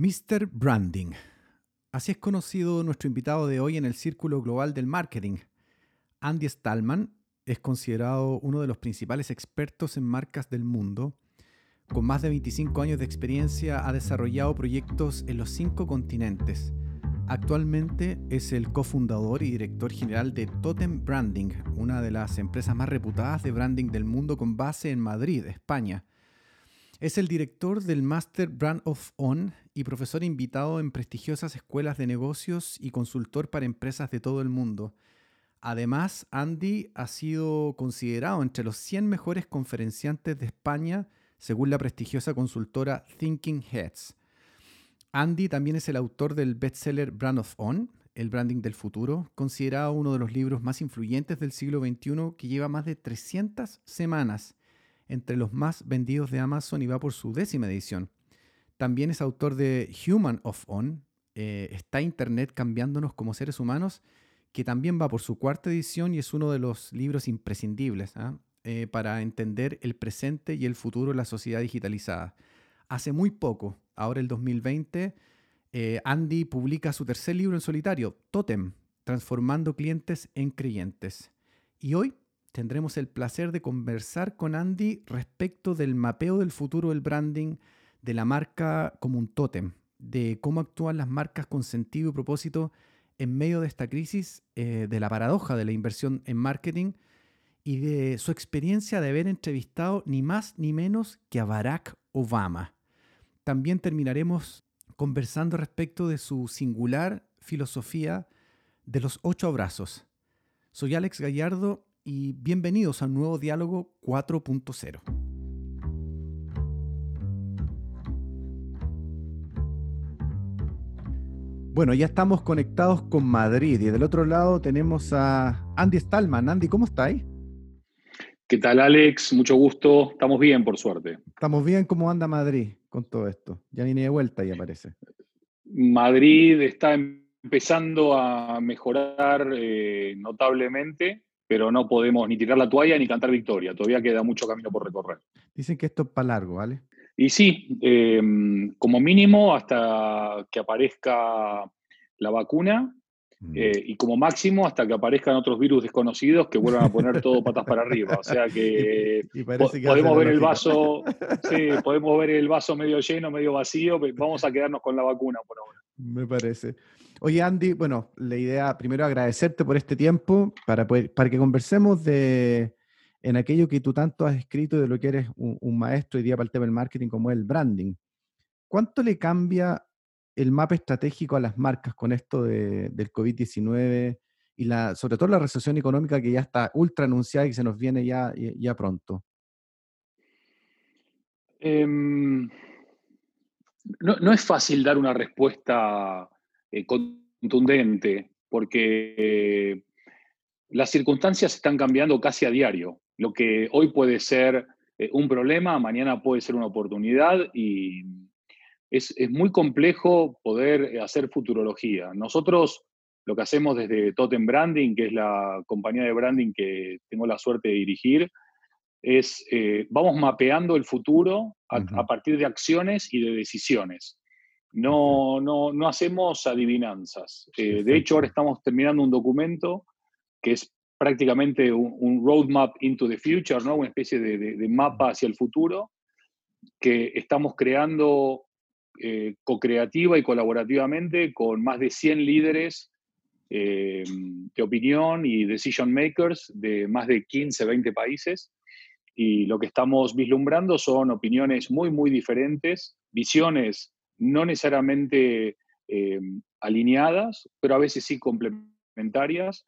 Mr. Branding. Así es conocido nuestro invitado de hoy en el Círculo Global del Marketing. Andy Stallman es considerado uno de los principales expertos en marcas del mundo. Con más de 25 años de experiencia ha desarrollado proyectos en los cinco continentes. Actualmente es el cofundador y director general de Totem Branding, una de las empresas más reputadas de branding del mundo con base en Madrid, España. Es el director del Master Brand of On y profesor invitado en prestigiosas escuelas de negocios y consultor para empresas de todo el mundo. Además, Andy ha sido considerado entre los 100 mejores conferenciantes de España según la prestigiosa consultora Thinking Heads. Andy también es el autor del bestseller Brand of On, el branding del futuro, considerado uno de los libros más influyentes del siglo XXI que lleva más de 300 semanas entre los más vendidos de Amazon y va por su décima edición. También es autor de Human of On, eh, Está Internet cambiándonos como seres humanos, que también va por su cuarta edición y es uno de los libros imprescindibles ¿ah? eh, para entender el presente y el futuro de la sociedad digitalizada. Hace muy poco, ahora el 2020, eh, Andy publica su tercer libro en solitario, Totem, Transformando Clientes en Creyentes. Y hoy tendremos el placer de conversar con Andy respecto del mapeo del futuro del branding de la marca como un tótem, de cómo actúan las marcas con sentido y propósito en medio de esta crisis, eh, de la paradoja de la inversión en marketing y de su experiencia de haber entrevistado ni más ni menos que a Barack Obama. También terminaremos conversando respecto de su singular filosofía de los ocho abrazos. Soy Alex Gallardo y bienvenidos a un nuevo diálogo 4.0. Bueno, ya estamos conectados con Madrid y del otro lado tenemos a Andy Stallman. Andy, ¿cómo estáis? ¿Qué tal, Alex? Mucho gusto. Estamos bien, por suerte. Estamos bien. ¿Cómo anda Madrid con todo esto? Ya viene de vuelta, ya parece. Madrid está empezando a mejorar eh, notablemente pero no podemos ni tirar la toalla ni cantar victoria. Todavía queda mucho camino por recorrer. Dicen que esto es para largo, ¿vale? Y sí, em, como mínimo hasta que aparezca la vacuna mm. eh, y como máximo hasta que aparezcan otros virus desconocidos que vuelvan a poner todo patas para arriba. O sea que, podemos ver el vaso, sí, podemos ver el vaso medio lleno, medio vacío, vamos a quedarnos con la vacuna por ahora. Me parece. Oye, Andy, bueno, la idea, primero agradecerte por este tiempo para, para que conversemos de en aquello que tú tanto has escrito de lo que eres un, maestro hoy día para el tema del marketing como es el branding. ¿Cuánto le cambia el mapa estratégico a las marcas con esto del COVID-19 y la, sobre todo la recesión económica que ya está ultra anunciada y que se nos viene ya, ya pronto? Em, no, es fácil dar una respuesta eh, contundente, porque las circunstancias están cambiando casi a diario. Lo que hoy puede ser eh, un problema, mañana puede ser una oportunidad y es, muy complejo poder hacer futurología. Nosotros lo que hacemos desde Totem Branding, que es la compañía de branding que tengo la suerte de dirigir, es vamos mapeando el futuro a, partir de acciones y de decisiones. No, no, no hacemos adivinanzas. Eh, de hecho, ahora estamos terminando un documento que es prácticamente un, roadmap into the future, ¿no? una especie de, mapa hacia el futuro, que estamos creando eh, co-creativa y colaborativamente con más de 100 líderes eh, de opinión y decision makers de más de 15, 20 países. Y lo que estamos vislumbrando son opiniones muy, muy diferentes, visiones no necesariamente eh, alineadas, pero a veces sí complementarias.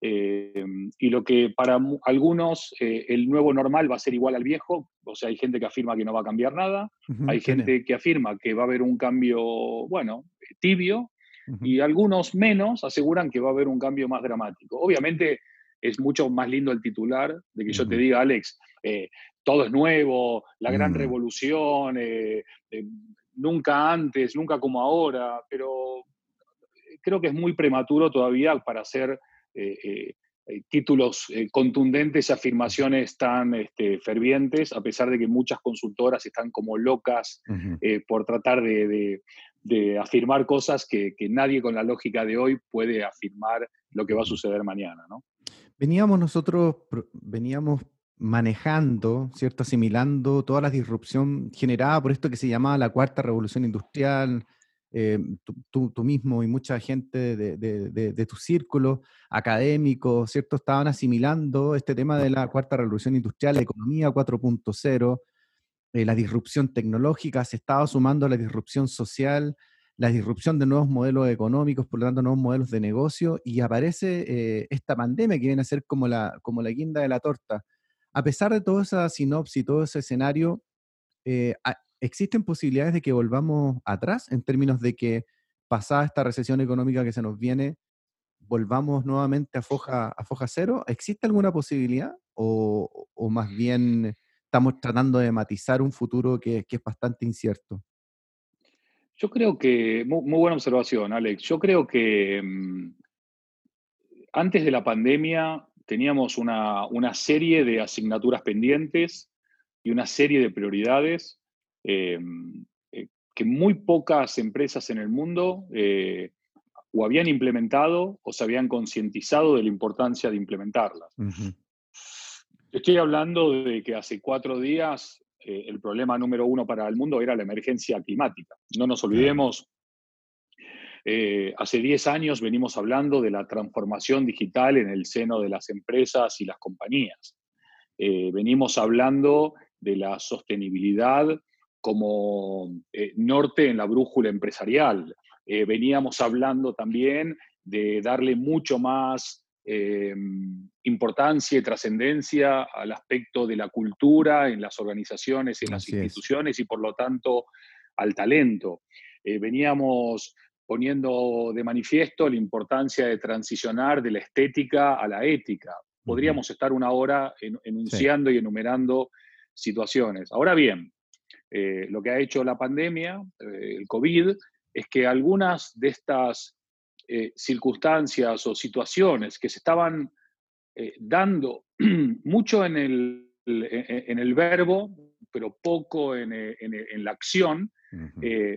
Eh, y lo que para algunos eh, el nuevo normal va a ser igual al viejo, o sea, hay gente que afirma que no va a cambiar nada, hay gente que afirma que va a haber un cambio, bueno, tibio, y algunos menos aseguran que va a haber un cambio más dramático. Obviamente es mucho más lindo el titular de que yo te diga, Alex, todo es nuevo, la gran mm. revolución, nunca antes, nunca como ahora, pero creo que es muy prematuro todavía para hacer eh, eh, eh, títulos contundentes, afirmaciones tan este, fervientes, a pesar de que muchas consultoras están como locas por tratar de, de afirmar cosas que, nadie con la lógica de hoy puede afirmar lo que va a suceder mañana. ¿no? Veníamos nosotros, veníamos manejando, ¿cierto? Asimilando toda la disrupción generada por esto que se llamaba la cuarta revolución industrial, eh, tú, mismo y mucha gente de, tu círculo académico, ¿cierto? Estaban asimilando este tema de la cuarta revolución industrial, la economía 4.0, eh, la disrupción tecnológica, se estaba sumando a la disrupción social, la disrupción de nuevos modelos económicos, por lo tanto, nuevos modelos de negocio, y aparece eh, esta pandemia que viene a ser como la, como la guinda de la torta. A pesar de toda esa sinopsis, todo ese escenario, ¿existen posibilidades de que volvamos atrás en términos de que pasada esta recesión económica que se nos viene, volvamos nuevamente a foja, a foja cero? ¿Existe alguna posibilidad? ¿O, más bien estamos tratando de matizar un futuro que, es bastante incierto? Yo creo que, muy, buena observación, Alex. Yo creo que mm, antes de la pandemia teníamos una, una, serie de asignaturas pendientes y una serie de prioridades eh, que muy pocas empresas en el mundo eh, o habían implementado o se habían concientizado de la importancia de implementarlas. Estoy hablando de que hace cuatro días eh, el problema número uno para el mundo era la emergencia climática. No nos olvidemos, hace diez años venimos hablando de la transformación digital en el seno de las empresas y las compañías. venimos hablando de la sostenibilidad como eh, norte en la brújula empresarial. Eh, veníamos hablando también de darle mucho más eh, importancia y trascendencia al aspecto de la cultura en las organizaciones, en las instituciones y por lo tanto al talento. veníamos poniendo de manifiesto la importancia de transicionar de la estética a la ética. Podríamos estar una hora enunciando y enumerando situaciones. Ahora bien, eh, lo que ha hecho la pandemia, eh, el COVID, es que algunas de estas eh, circunstancias o situaciones que se estaban dando mucho en el, en el, verbo, pero poco en, en, la acción,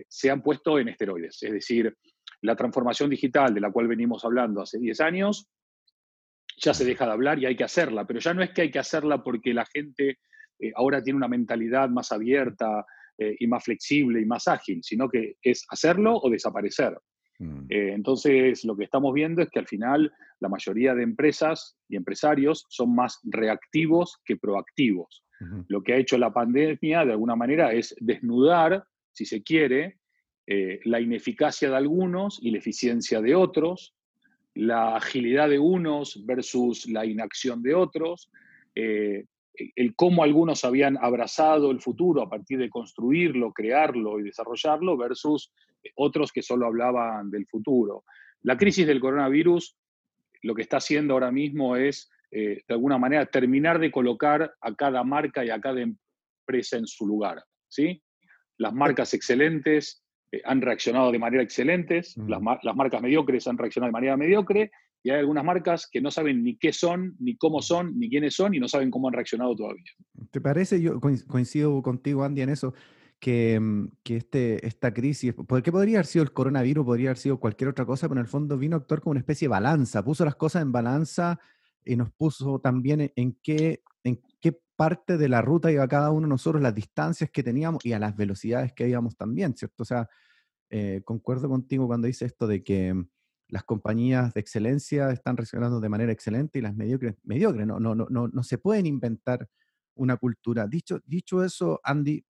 se han puesto en esteroides. Es decir, la transformación digital de la cual venimos hablando hace 10 años, ya se deja de hablar y hay que hacerla, pero ya no es que hay que hacerla porque la gente eh, ahora tiene una mentalidad más abierta eh, y más flexible y más ágil, sino que es hacerlo o desaparecer. Mm. Eh, entonces, lo que estamos viendo es que al final la mayoría de empresas y empresarios son más reactivos que proactivos. Lo que ha hecho la pandemia, de alguna manera, es desnudar, si se quiere, la ineficacia de algunos y la eficiencia de otros, la agilidad de unos versus la inacción de otros, el cómo algunos habían abrazado el futuro a partir de construirlo, crearlo y desarrollarlo versus otros que solo hablaban del futuro. La crisis del coronavirus lo que está haciendo ahora mismo es, eh, de alguna manera, terminar de colocar a cada marca y a cada empresa en su lugar. ¿sí? Las marcas excelentes eh, han reaccionado de manera excelente, las, las marcas mediocres han reaccionado de manera mediocre y hay algunas marcas que no saben ni qué son, ni cómo son, ni quiénes son y no saben cómo han reaccionado todavía. ¿Te parece? Yo coincido contigo, Andy, en eso, que, mm, que este, esta crisis, porque podría haber sido el coronavirus, podría haber sido cualquier otra cosa, pero en el fondo vino a actuar como una especie de balanza, puso las cosas en balanza y nos puso también en qué, en qué parte de la ruta iba cada uno de nosotros, las distancias que teníamos y a las velocidades que íbamos también, ¿cierto? O sea, eh, concuerdo contigo cuando dice esto de que las compañías de excelencia están reaccionando de manera excelente y las mediocres, mediocres, no, no, no, no, se pueden inventar una cultura. Dicho, dicho eso, Andy,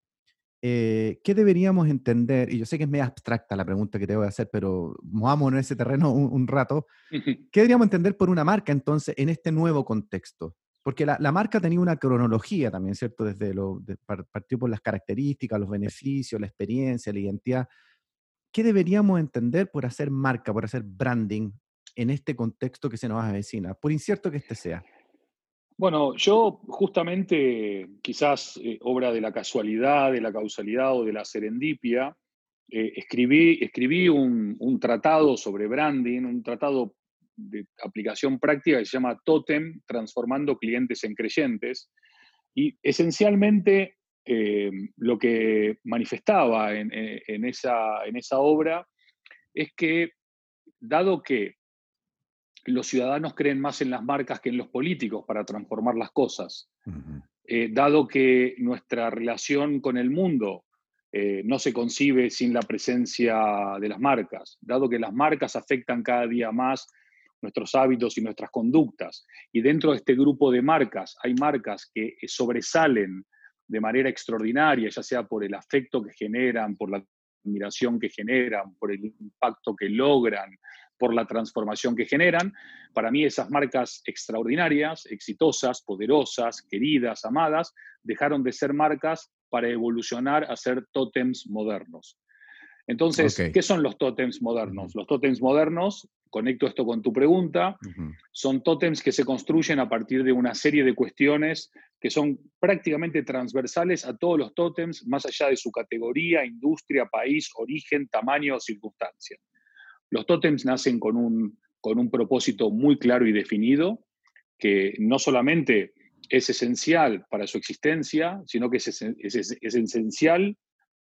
eh, ¿qué deberíamos entender? Y yo sé que es medio abstracta la pregunta que te voy a hacer, pero movamos en ese terreno un, rato. ¿Qué deberíamos entender por una marca entonces en este nuevo contexto? Porque la, la marca tenía una cronología también, ¿cierto? Desde lo, de, partió por las características, los beneficios, la experiencia, la identidad. ¿Qué deberíamos entender por hacer marca, por hacer branding en este contexto que se nos avecina, por incierto que este sea? Bueno, yo justamente, quizás eh, obra de la casualidad, de la causalidad o de la serendipia, eh, escribí, escribí un, un, tratado sobre branding, un tratado de aplicación práctica que se llama Totem, transformando clientes en creyentes. Y esencialmente eh, lo que manifestaba en, esa, en esa obra es que, dado que los ciudadanos creen más en las marcas que en los políticos para transformar las cosas, eh, dado que nuestra relación con el mundo eh, no se concibe sin la presencia de las marcas, dado que las marcas afectan cada día más nuestros hábitos y nuestras conductas. Y dentro de este grupo de marcas hay marcas que sobresalen de manera extraordinaria, ya sea por el afecto que generan, por la admiración que generan, por el impacto que logran, por la transformación que generan. Para mí esas marcas extraordinarias, exitosas, poderosas, queridas, amadas, dejaron de ser marcas para evolucionar a ser tótems modernos. Entonces, ¿qué son los tótems modernos? Los tótems modernos, conecto esto con tu pregunta, son tótems que se construyen a partir de una serie de cuestiones que son prácticamente transversales a todos los tótems, más allá de su categoría, industria, país, origen, tamaño o circunstancia. Los tótems nacen con un, con un propósito muy claro y definido, que no solamente es esencial para su existencia, sino que es, esencial,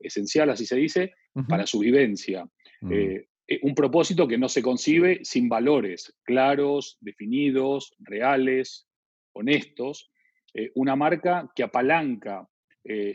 esencial, así se dice, para su vivencia. Mm. Eh, eh, un propósito que no se concibe sin valores claros, definidos, reales, honestos. Eh, una marca que apalanca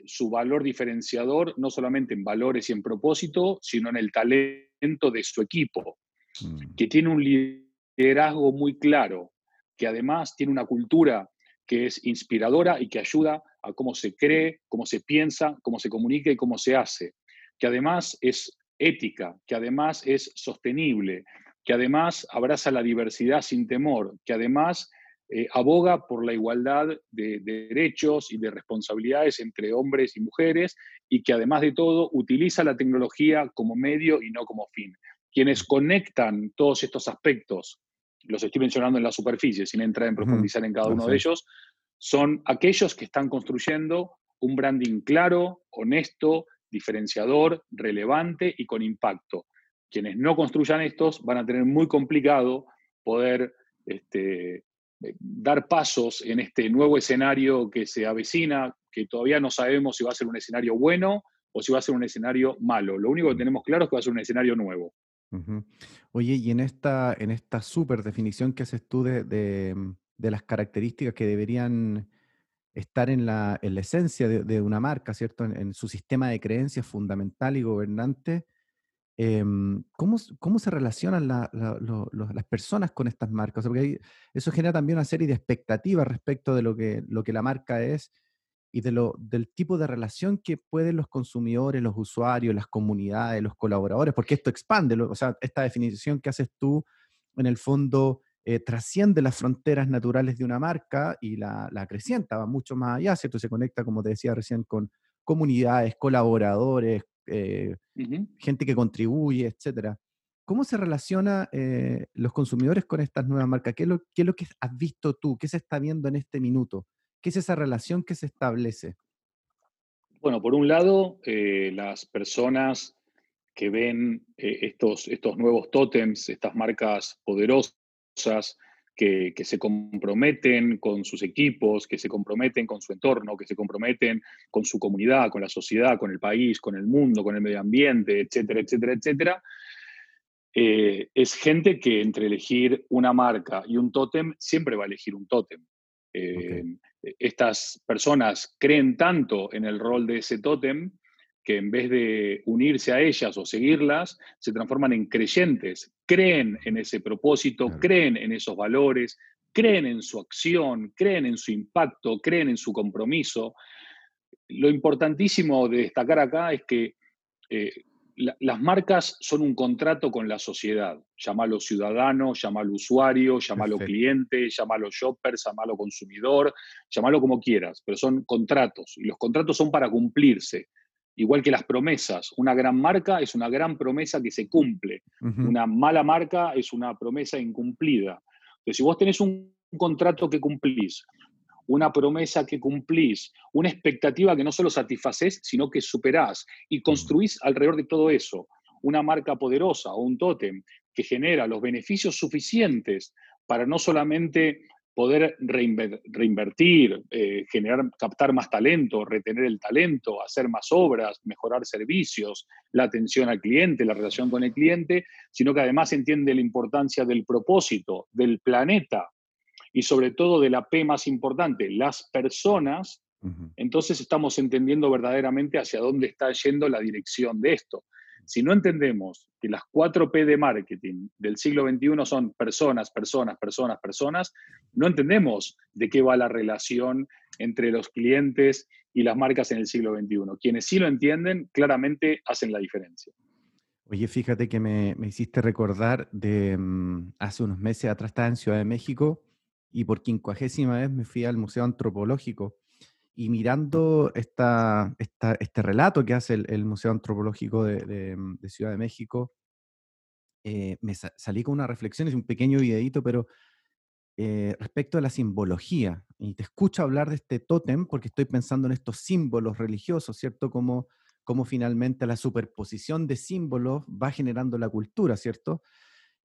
su valor diferenciador no solamente en valores y en propósito, sino en el talento de su equipo, mm. que tiene un liderazgo muy claro, que además tiene una cultura que es inspiradora y que ayuda a cómo se cree, cómo se piensa, cómo se comunica y cómo se hace, que además es ética, que además es sostenible, que además abraza la diversidad sin temor, que además eh, aboga por la igualdad de, derechos y de responsabilidades entre hombres y mujeres y que además de todo utiliza la tecnología como medio y no como fin. Quienes conectan todos estos aspectos los estoy mencionando en la superficie, sin entrar en profundizar en cada uno de ellos, son aquellos que están construyendo un branding claro, honesto, diferenciador, relevante y con impacto. Quienes no construyan estos van a tener muy complicado poder este, eh, dar pasos en este nuevo escenario que se avecina, que todavía no sabemos si va a ser un escenario bueno o si va a ser un escenario malo. Lo único que tenemos claro es que va a ser un escenario nuevo. Oye, y en esta, en esta super definición que haces tú de, mm, las características que deberían estar en la, esencia de, una marca, ¿cierto? En, su sistema de creencias fundamental y gobernante, em, ¿cómo, se relacionan las personas con estas marcas? porque eso genera también una serie de expectativas respecto de lo que, lo que la marca es y de lo, del tipo de relación que pueden los consumidores, los usuarios, las comunidades, los colaboradores, porque esto expande, o sea, esta definición que haces tú, en el fondo, eh, trasciende las fronteras naturales de una marca y la, la acrecienta, va mucho más allá, ¿cierto? Se conecta, como te decía recién, con comunidades, colaboradores, eh, gente que contribuye, etcétera. ¿Cómo se relaciona eh, los consumidores con estas nuevas marcas? ¿Qué lo, ¿Qué es lo que has visto tú? ¿Qué se está viendo en este minuto? ¿Qué es esa relación que se establece? Bueno, por un lado, eh, las personas que ven estos, estos nuevos tótems, estas marcas poderosas, que, se comprometen con sus equipos, que se comprometen con su entorno, que se comprometen con su comunidad, con la sociedad, con el país, con el mundo, con el medio ambiente, etcétera, etcétera, etcétera. Eh, es gente que entre elegir una marca y un tótem siempre va a elegir un tótem. E, estas personas creen tanto en el rol de ese tótem que en vez de unirse a ellas o seguirlas, se transforman en creyentes, creen en ese propósito, creen en esos valores, creen en su acción, creen en su impacto, creen en su compromiso. Lo importantísimo de destacar acá es que eh, las marcas son un contrato con la sociedad. Llámalo ciudadano, llámalo usuario, llámalo cliente, llámalo shopper, llámalo consumidor, llámalo como quieras, pero son contratos y los contratos son para cumplirse. Igual que las promesas. Una gran marca es una gran promesa que se cumple. Una mala marca es una promesa incumplida. Entonces, si vos tenés un contrato que cumplís, una promesa que cumplís, una expectativa que no solo satisfaces, sino que superás y construís alrededor de todo eso una marca poderosa o un tótem que genera los beneficios suficientes para no solamente poder reinvertir, eh, generar, captar más talento, retener el talento, hacer más obras, mejorar servicios, la atención al cliente, la relación con el cliente, sino que además entiende la importancia del propósito, del planeta y sobre todo de la P más importante, las personas, entonces estamos entendiendo verdaderamente hacia dónde está yendo la dirección de esto. Si no entendemos que las cuatro P de marketing del siglo XXI son personas, personas, personas, personas, no entendemos de qué va la relación entre los clientes y las marcas en el siglo XXI. Quienes sí lo entienden, claramente hacen la diferencia. Oye, fíjate que me, hiciste recordar de mm, hace unos meses atrás estaba en Ciudad de México y por quincuagésima vez me fui al Museo Antropológico y mirando esta, este relato que hace el, Museo Antropológico de, mm, Ciudad de México, eh, me salí con una reflexión, es un pequeño videito, pero eh, respecto a la simbología. Y te escucho hablar de este tótem porque estoy pensando en estos símbolos religiosos, ¿cierto? Como, como finalmente la superposición de símbolos va generando la cultura, ¿cierto?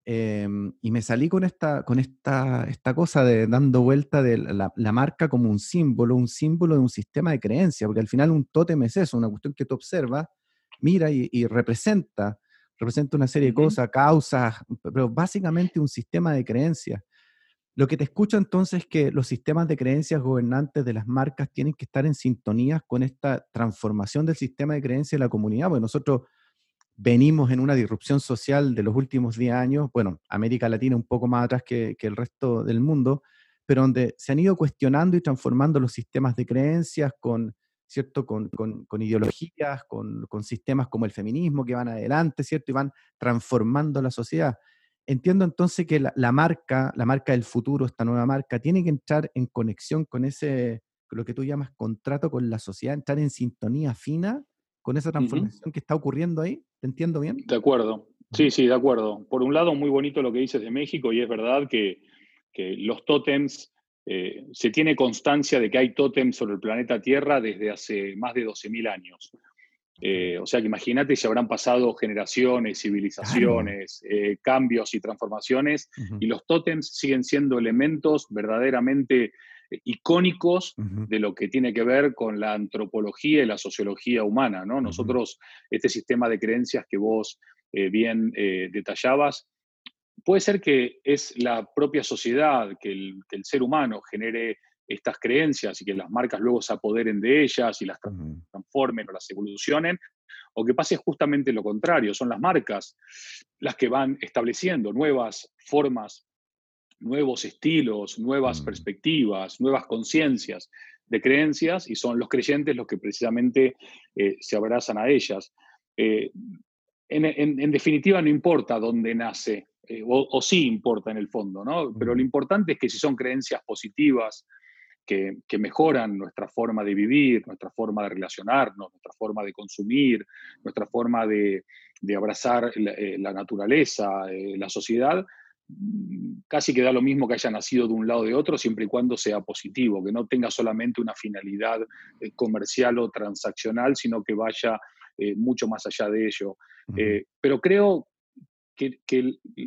Em, y me salí con esta, con esta, esta cosa de dando vuelta de la, marca como un símbolo, un símbolo de un sistema de creencia, porque al final un tótem es eso, una cuestión que tú observas, mira y, representa, representa una serie de cosas, causas, pero básicamente un sistema de creencias. Lo que te escucho entonces es que los sistemas de creencias gobernantes de las marcas tienen que estar en sintonía con esta transformación del sistema de creencias de la comunidad, porque nosotros venimos en una disrupción social de los últimos 10 años, bueno, América Latina un poco más atrás que, el resto del mundo, pero donde se han ido cuestionando y transformando los sistemas de creencias con, ¿cierto? Con, ideologías, con, sistemas como el feminismo que van adelante, ¿cierto? Y van transformando la sociedad. Entiendo entonces que la, marca, la marca del futuro, esta nueva marca, tiene que entrar en conexión con ese, con lo que tú llamas contrato con la sociedad, entrar en sintonía fina con esa transformación que está ocurriendo ahí. ¿Te entiendo bien? De acuerdo. Sí, sí, de acuerdo. Por un lado, muy bonito lo que dices de México y es verdad que, los tótems, eh, se tiene constancia de que hay tótems sobre el planeta Tierra desde hace más de 12.000 años. Eh, o sea que imagínate si habrán pasado generaciones, civilizaciones, eh, cambios y transformaciones, y los tótems siguen siendo elementos verdaderamente icónicos de lo que tiene que ver con la antropología y la sociología humana. ¿no? Nosotros, este sistema de creencias que vos eh, bien eh, detallabas, puede ser que es la propia sociedad, que el, ser humano genere estas creencias y que las marcas luego se apoderen de ellas y las transformen o las evolucionen, o que pase justamente lo contrario, son las marcas las que van estableciendo nuevas formas nuevos estilos, nuevas mm. perspectivas, nuevas conciencias de creencias y son los creyentes los que precisamente eh, se abrazan a ellas. Eh, en, definitiva, no importa dónde nace, eh, o, sí importa en el fondo, ¿no? Pero lo importante es que si son creencias positivas, que, mejoran nuestra forma de vivir, nuestra forma de relacionarnos, nuestra forma de consumir, nuestra forma de, abrazar la naturaleza, la sociedad, casi que da lo mismo que haya nacido de un lado o de otro, siempre y cuando sea positivo, que no tenga solamente una finalidad eh, comercial o transaccional, sino que vaya eh, mucho más allá de ello. Eh, pero creo que,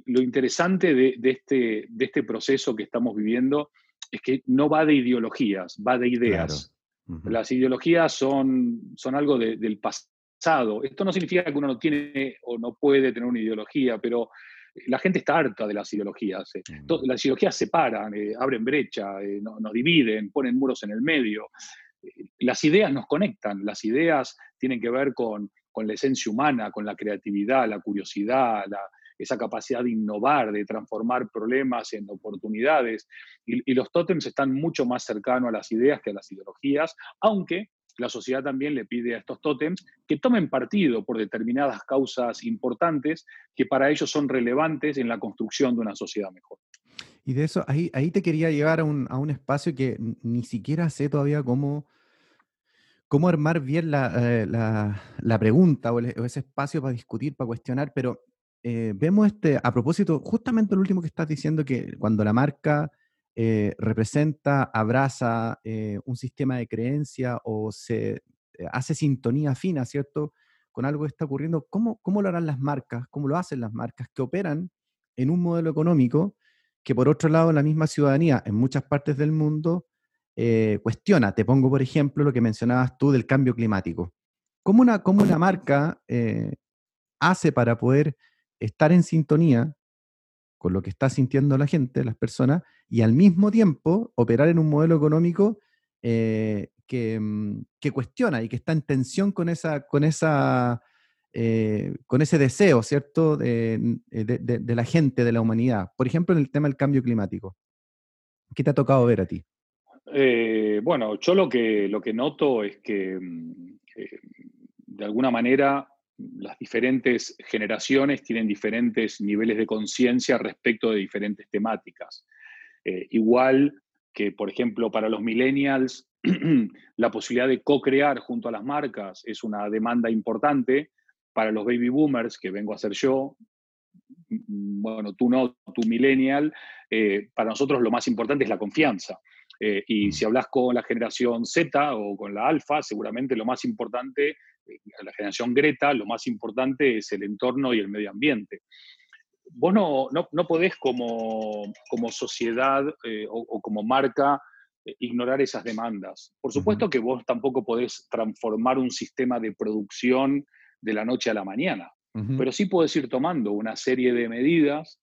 lo interesante de, este, de este proceso que estamos viviendo es que no va de ideologías, va de ideas. Las ideologías son, son algo del pasado. Esto no significa que uno no tiene o no puede tener una ideología, pero la gente está harta de las ideologías. Eh. Mm. Las ideologías separan, eh, abren brecha, eh, nos dividen, ponen muros en el medio. Las ideas nos conectan, las ideas tienen que ver con, la esencia humana, con la creatividad, la curiosidad, esa capacidad de innovar, de transformar problemas en oportunidades. Y, y los tótems están mucho más cercanos a las ideas que a las ideologías, aunque la sociedad también le pide a estos tótems que tomen partido por determinadas causas importantes que para ellos son relevantes en la construcción de una sociedad mejor. Y de eso, ahí, ahí te quería llevar a un, espacio que ni siquiera sé todavía cómo, cómo armar bien la, eh, pregunta o, ese espacio para discutir, para cuestionar, pero eh, vemos este, a propósito, justamente lo último que estás diciendo, que cuando la marca eh, representa, abraza eh, un sistema de creencia o se eh, hace sintonía fina, ¿cierto? Con algo que está ocurriendo, ¿cómo, ¿cómo lo harán las marcas? ¿Cómo lo hacen las marcas que operan en un modelo económico que por otro lado la misma ciudadanía en muchas partes del mundo cuestiona. Te pongo, por ejemplo, lo que mencionabas tú del cambio climático. ¿Cómo una, cómo una marca hace para poder estar en sintonía con lo que está sintiendo la gente, las personas, y al mismo tiempo operar en un modelo económico eh, mm, que, cuestiona y que está en tensión con, esa, con, esa, con ese deseo, ¿cierto?, de, la gente, de la humanidad. Por ejemplo, en el tema del cambio climático. ¿Qué te ha tocado ver a ti? Eh, bueno, yo lo que, lo que noto es que mm, eh, de alguna manera las diferentes generaciones tienen diferentes niveles de conciencia respecto de diferentes temáticas. Eh, igual que, por ejemplo, para los millennials, la posibilidad de co-crear junto a las marcas es una demanda importante. Para los baby boomers, que vengo a ser yo, mm, bueno, tú no, tú millennial, para nosotros lo más importante es la confianza. Eh, y mm. si hablas con la generación Z o con la alfa, seguramente lo más importante, eh, la generación Greta, lo más importante es el entorno y el medio ambiente. Vos no, no, podés como, como sociedad eh, o, como marca ignorar esas demandas. Por supuesto que vos tampoco podés transformar un sistema de producción de la noche a la mañana, pero sí podés ir tomando una serie de medidas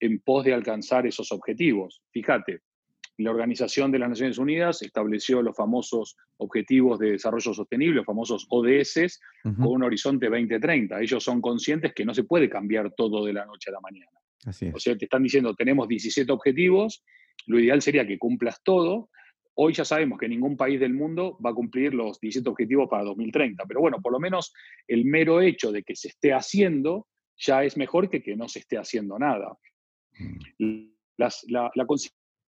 en pos de alcanzar esos objetivos. Fíjate, la Organización de las Naciones Unidas estableció los famosos Objetivos de Desarrollo Sostenible, los famosos ODS, con un horizonte 2030. Ellos son conscientes que no se puede cambiar todo de la noche a la mañana. O sea, te están diciendo, tenemos 17 objetivos, lo ideal sería que cumplas todo. Hoy ya sabemos que ningún país del mundo va a cumplir los 17 objetivos para 2030, pero bueno, por lo menos el mero hecho de que se esté haciendo ya es mejor que que no se esté haciendo nada. Mm. la, la,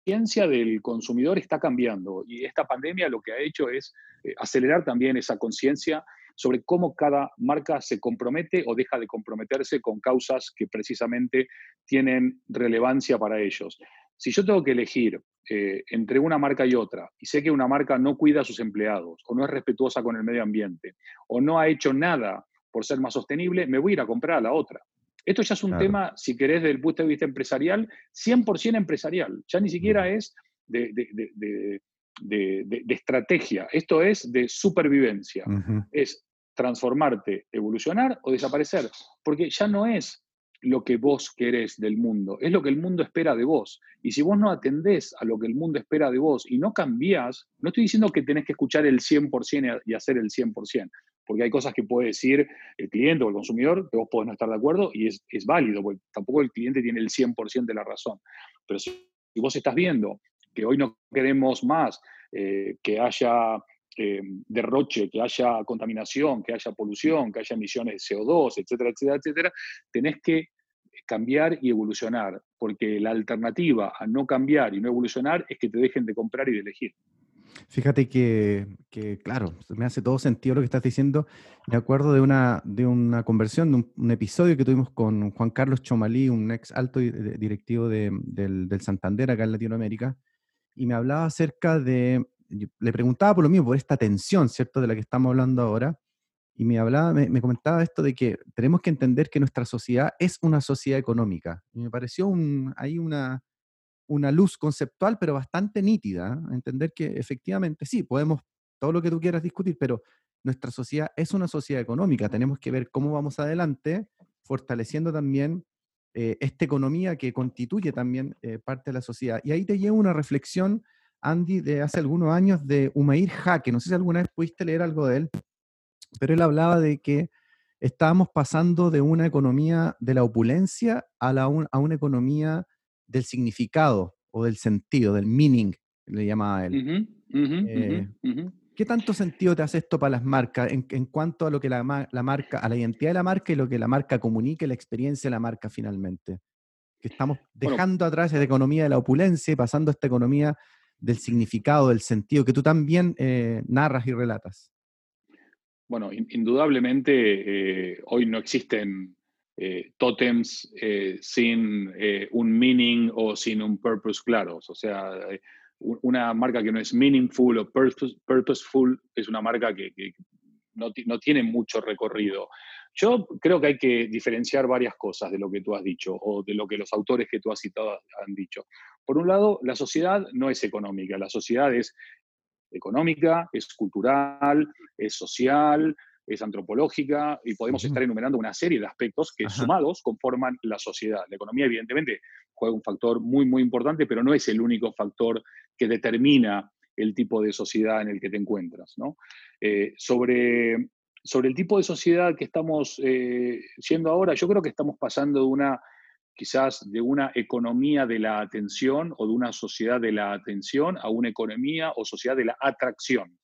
conciencia del consumidor está cambiando y esta pandemia lo que ha hecho es eh, acelerar también esa conciencia sobre cómo cada marca se compromete o deja de comprometerse con causas que precisamente tienen relevancia para ellos. Si yo tengo que elegir eh, entre una marca y otra y sé que una marca no cuida a sus empleados o no es respetuosa con el medio ambiente o no ha hecho nada por ser más sostenible, me voy a ir a comprar a la otra. Esto ya es un tema, si querés, desde el punto de vista empresarial, 100% empresarial. Ya ni siquiera es de, estrategia. Esto es de supervivencia. Es transformarte, evolucionar o desaparecer. Porque ya no es lo que vos querés del mundo, es lo que el mundo espera de vos. Y si vos no atendés a lo que el mundo espera de vos y no cambiás, no estoy diciendo que tenés que escuchar el 100% y hacer el 100% porque hay cosas que puede decir el cliente o el consumidor que vos podés no estar de acuerdo y es, es válido, porque tampoco el cliente tiene el 100% de la razón. Pero si, vos estás viendo que hoy no queremos más eh, que haya eh, derroche, que haya contaminación, que haya polución, que haya emisiones de CO2, etcétera, etcétera, etcétera, tenés que cambiar y evolucionar, porque la alternativa a no cambiar y no evolucionar es que te dejen de comprar y de elegir. Fíjate que, claro, me hace todo sentido lo que estás diciendo. Me acuerdo de una, de una conversión, de un, episodio que tuvimos con Juan Carlos Chomalí, un ex alto directivo del, Santander acá en Latinoamérica, y me hablaba acerca de, le preguntaba por lo mismo, por esta tensión, ¿cierto?, de la que estamos hablando ahora, y me hablaba, me, me comentaba esto de que tenemos que entender que nuestra sociedad es una sociedad económica. Y me pareció un, ahí una, una luz conceptual, pero bastante nítida, ¿eh? entender que efectivamente sí, podemos todo lo que tú quieras discutir, pero nuestra sociedad es una sociedad económica, tenemos que ver cómo vamos adelante, fortaleciendo también eh, esta economía que constituye también eh, parte de la sociedad. Y ahí te llevo una reflexión, Andy, de hace algunos años de Umair Jaque, no sé si alguna vez pudiste leer algo de él, pero él hablaba de que estábamos pasando de una economía de la opulencia a, una economía del significado o del sentido, del meaning, le llamaba él. Eh, ¿Qué tanto sentido te hace esto para las marcas en, cuanto a lo que la, marca, a la identidad de la marca y lo que la marca comunique, la experiencia de la marca finalmente? Que estamos dejando atrás esa economía de la opulencia y pasando a esta economía del significado, del sentido, que tú también eh, narras y relatas. Bueno, indudablemente eh, hoy no existen eh, totems eh, sin eh, un meaning o sin un purpose claro. O sea, una marca que no es meaningful o purposeful es una marca que, no, tiene mucho recorrido. Yo creo que hay que diferenciar varias cosas de lo que tú has dicho o de lo que los autores que tú has citado han dicho. Por un lado, la sociedad no es económica, la sociedad es económica, es cultural, es social, es antropológica y podemos estar enumerando una serie de aspectos que sumados conforman la sociedad. La economía evidentemente juega un factor muy, muy importante, pero no es el único factor que determina el tipo de sociedad en el que te encuentras. ¿no? Eh, sobre, sobre el tipo de sociedad que estamos eh, siendo ahora, yo creo que estamos pasando de una quizás de una economía de la atención o de una sociedad de la atención a una economía o sociedad de la atracción.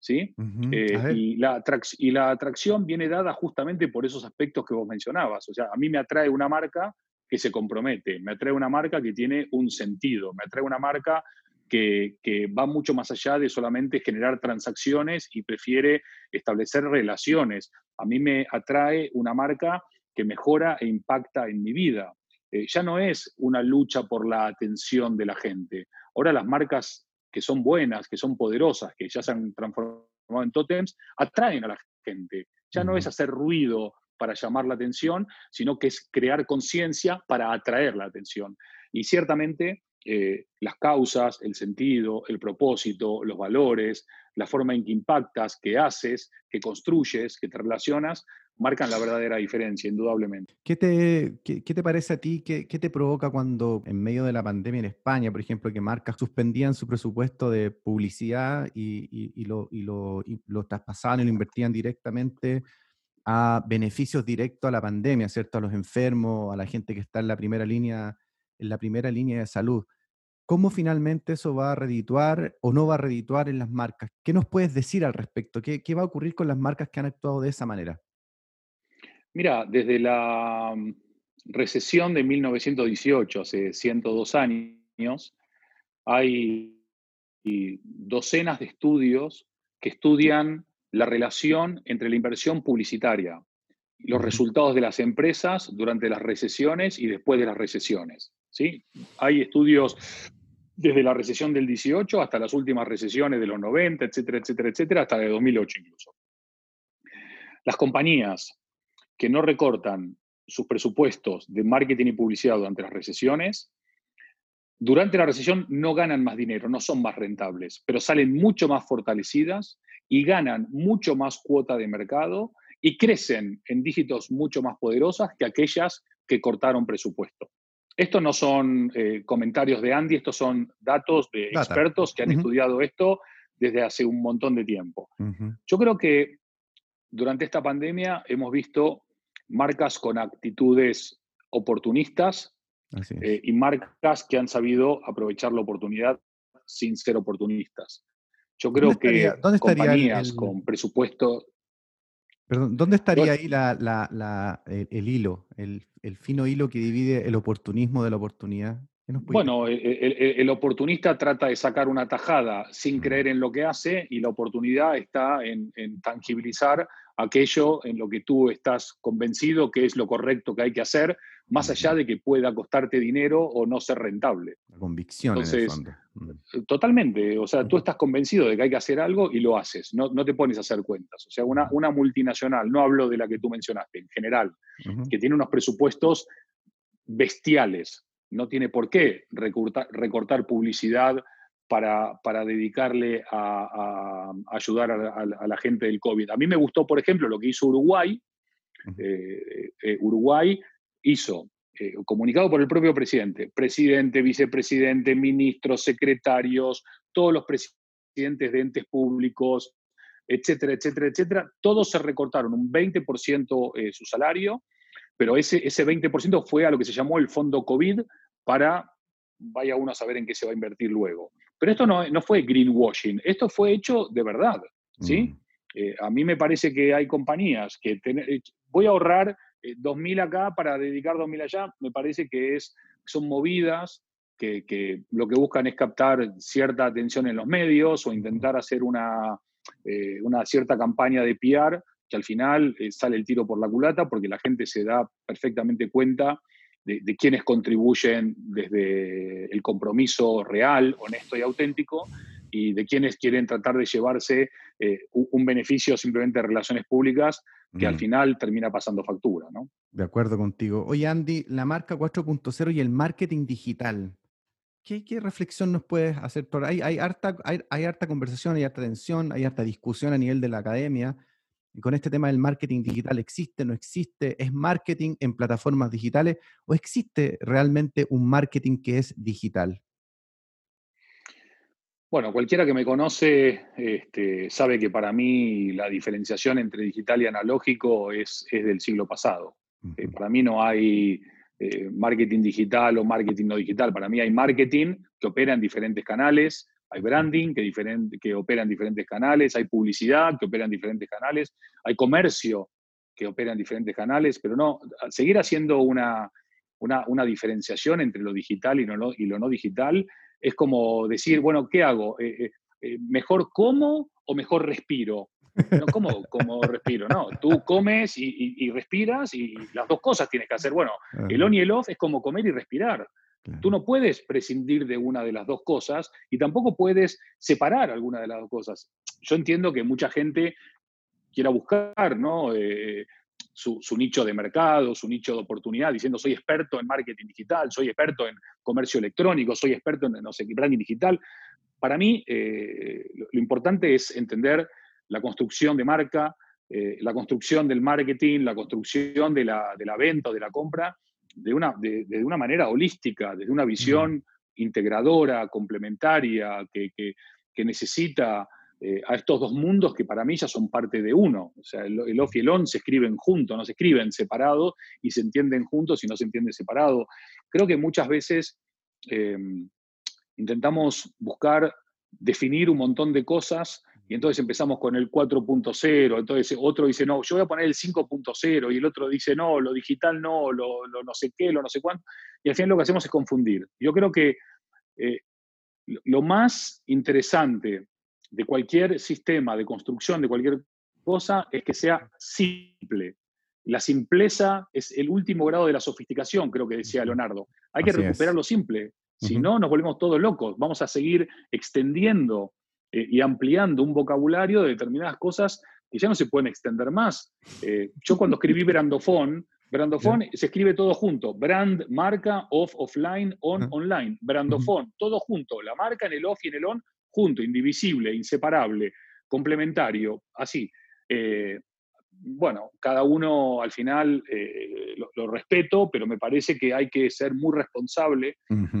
¿Sí? Eh, y, la y la atracción viene dada justamente por esos aspectos que vos mencionabas. O sea, a mí me atrae una marca que se compromete, me atrae una marca que tiene un sentido, me atrae una marca que, que, va mucho más allá de solamente generar transacciones y prefiere establecer relaciones. A mí me atrae una marca que mejora e impacta en mi vida. Eh, ya no es una lucha por la atención de la gente. Ahora las marcas que son buenas, que son poderosas, que ya se han transformado en tótems, atraen a la gente. Ya no es hacer ruido para llamar la atención, sino que es crear conciencia para atraer la atención. Y ciertamente eh, las causas, el sentido, el propósito, los valores, la forma en que impactas, que haces, que construyes, que te relacionas, marcan la verdadera diferencia, indudablemente. ¿Qué te, qué, te parece a ti? ¿Qué, ¿Qué, te provoca cuando en medio de la pandemia en España, por ejemplo, que marcas suspendían su presupuesto de publicidad y, y, lo, y, lo, y lo traspasaban y lo invertían directamente a beneficios directos a la pandemia, ¿cierto? A los enfermos, a la gente que está en la primera línea, en la primera línea de salud. ¿Cómo finalmente eso va a redituar o no va a redituar en las marcas? ¿Qué nos puedes decir al respecto? ¿Qué, qué va a ocurrir con las marcas que han actuado de esa manera? Mira, desde la mm, recesión de 1918, hace 102 años, hay docenas de estudios que estudian la relación entre la inversión publicitaria y los resultados de las empresas durante las recesiones y después de las recesiones. ¿sí? Hay estudios desde la recesión del 18 hasta las últimas recesiones de los 90, etcétera, etcétera, etcétera, hasta de 2008 incluso. Las compañías que no recortan sus presupuestos de marketing y publicidad durante las recesiones, durante la recesión no ganan más dinero, no son más rentables, pero salen mucho más fortalecidas y ganan mucho más cuota de mercado y crecen en dígitos mucho más poderosas que aquellas que cortaron presupuesto. Estos no son eh, comentarios de Andy, estos son datos de expertos que han estudiado esto desde hace un montón de tiempo. Yo creo que durante esta pandemia hemos visto marcas con actitudes oportunistas eh, y marcas que han sabido aprovechar la oportunidad sin ser oportunistas. Yo creo que compañías con presupuesto... Perdón, ¿dónde estaría ahí el, hilo, el, fino hilo que divide el oportunismo de la oportunidad? Bueno, el, oportunista trata de sacar una tajada sin creer en lo que hace y la oportunidad está en, en tangibilizar aquello en lo que tú estás convencido que es lo correcto que hay que hacer, más allá de que pueda costarte dinero o no ser rentable. La convicción. Entonces, mm. eh, totalmente. O sea, tú estás convencido de que hay que hacer algo y lo haces, no, te pones a hacer cuentas. O sea, una, una, multinacional, no hablo de la que tú mencionaste, en general, que tiene unos presupuestos bestiales, no tiene por qué recortar, recortar publicidad para, dedicarle a, ayudar a, la gente del COVID. A mí me gustó, por ejemplo, lo que hizo Uruguay. Eh, eh, Uruguay hizo, eh, comunicado por el propio presidente, presidente, vicepresidente, ministros, secretarios, todos los presidentes de entes públicos, etcétera, etcétera, etcétera, todos se recortaron un 20% su salario, pero ese, ese 20% fue a lo que se llamó el fondo COVID para, vaya uno a saber en qué se va a invertir luego. Pero esto no, no fue greenwashing, esto fue hecho de verdad, ¿sí? Mm. Eh, a mí me parece que hay compañías que eh, voy a ahorrar 2.000 eh, acá para dedicar 2.000 allá, me parece que es, son movidas que, que, lo que buscan es captar cierta atención en los medios o intentar hacer una, una cierta campaña de PR que al final sale el tiro por la culata porque la gente se da perfectamente cuenta de, quienes contribuyen desde el compromiso real, honesto y auténtico, y de quienes quieren tratar de llevarse eh, un beneficio simplemente de relaciones públicas que al mm. final termina pasando factura. ¿no? De acuerdo contigo. Oye, Andy, la marca 4.0 y el marketing digital. ¿Qué, reflexión nos puedes hacer ahí? Hay harta, hay, hay harta conversación, hay harta tensión, hay harta discusión a nivel de la academia. Con este tema del marketing digital, ¿existe, no existe? ¿Es marketing en plataformas digitales o existe realmente un marketing que es digital? Bueno, cualquiera que me conoce este, sabe que para mí la diferenciación entre digital y analógico es, del siglo pasado. Eh, para mí no hay eh, marketing digital o marketing no digital. Para mí hay marketing que opera en diferentes canales, hay branding que, que opera en diferentes canales, hay publicidad que opera en diferentes canales, hay comercio que opera en diferentes canales, pero no, seguir haciendo una, una, diferenciación entre lo digital y lo, y lo no digital es como decir, bueno, ¿qué hago? Eh, eh, eh, ¿Mejor como o mejor respiro? No, ¿cómo, ¿cómo respiro? No, tú comes y, respiras y las dos cosas tienes que hacer. Bueno, el on y el off es como comer y respirar. Tú no puedes prescindir de una de las dos cosas y tampoco puedes separar alguna de las dos cosas. Yo entiendo que mucha gente quiera buscar, ¿no? su, nicho de mercado, su nicho de oportunidad, diciendo soy experto en marketing digital, soy experto en comercio electrónico, soy experto en, no sé, branding digital. Para mí, eh, lo, importante es entender la construcción de marca, eh, la construcción del marketing, la construcción de la, de la venta o de la compra de una, de, una manera holística, desde una visión integradora, complementaria, que, que, que necesita eh, a estos dos mundos que para mí ya son parte de uno. O sea, el, off y el on se escriben juntos, no se escriben separados y se entienden juntos y no se entienden separados. Creo que muchas veces em, intentamos buscar definir un montón de cosas y entonces empezamos con el 4.0, entonces otro dice, no, yo voy a poner el 5.0 y el otro dice, no, lo digital no, lo, no sé qué, lo no sé cuánto, y al final lo que hacemos es confundir. Yo creo que eh, lo más interesante de cualquier sistema de construcción, de cualquier cosa, es que sea simple. La simpleza es el último grado de la sofisticación, creo que decía Leonardo. Hay que recuperar lo simple. Si no, nos volvemos todos locos. Vamos a seguir extendiendo eh, y ampliando un vocabulario de determinadas cosas que ya no se pueden extender más. Eh, yo cuando escribí Brandofón, Brandofón se escribe todo junto. Brand, marca, off, offline, on, online. Brandofón, todo junto. La marca en el off y en el on junto, indivisible, inseparable, complementario, así. Eh, bueno, cada uno al final eh, lo, respeto, pero me parece que hay que ser muy responsable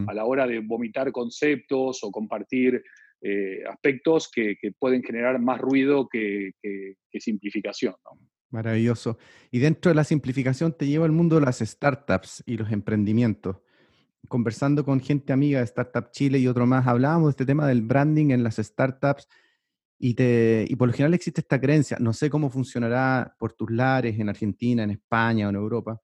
a la hora de vomitar conceptos o compartir eh, aspectos que, pueden generar más ruido que, simplificación. Maravilloso. Y dentro de la simplificación te lleva al mundo de las startups y los emprendimientos conversando con gente amiga de Startup Chile y otro más, hablábamos de este tema del branding en las startups y, te, y por lo general existe esta creencia, no sé cómo funcionará por tus lares en Argentina, en España o en Europa,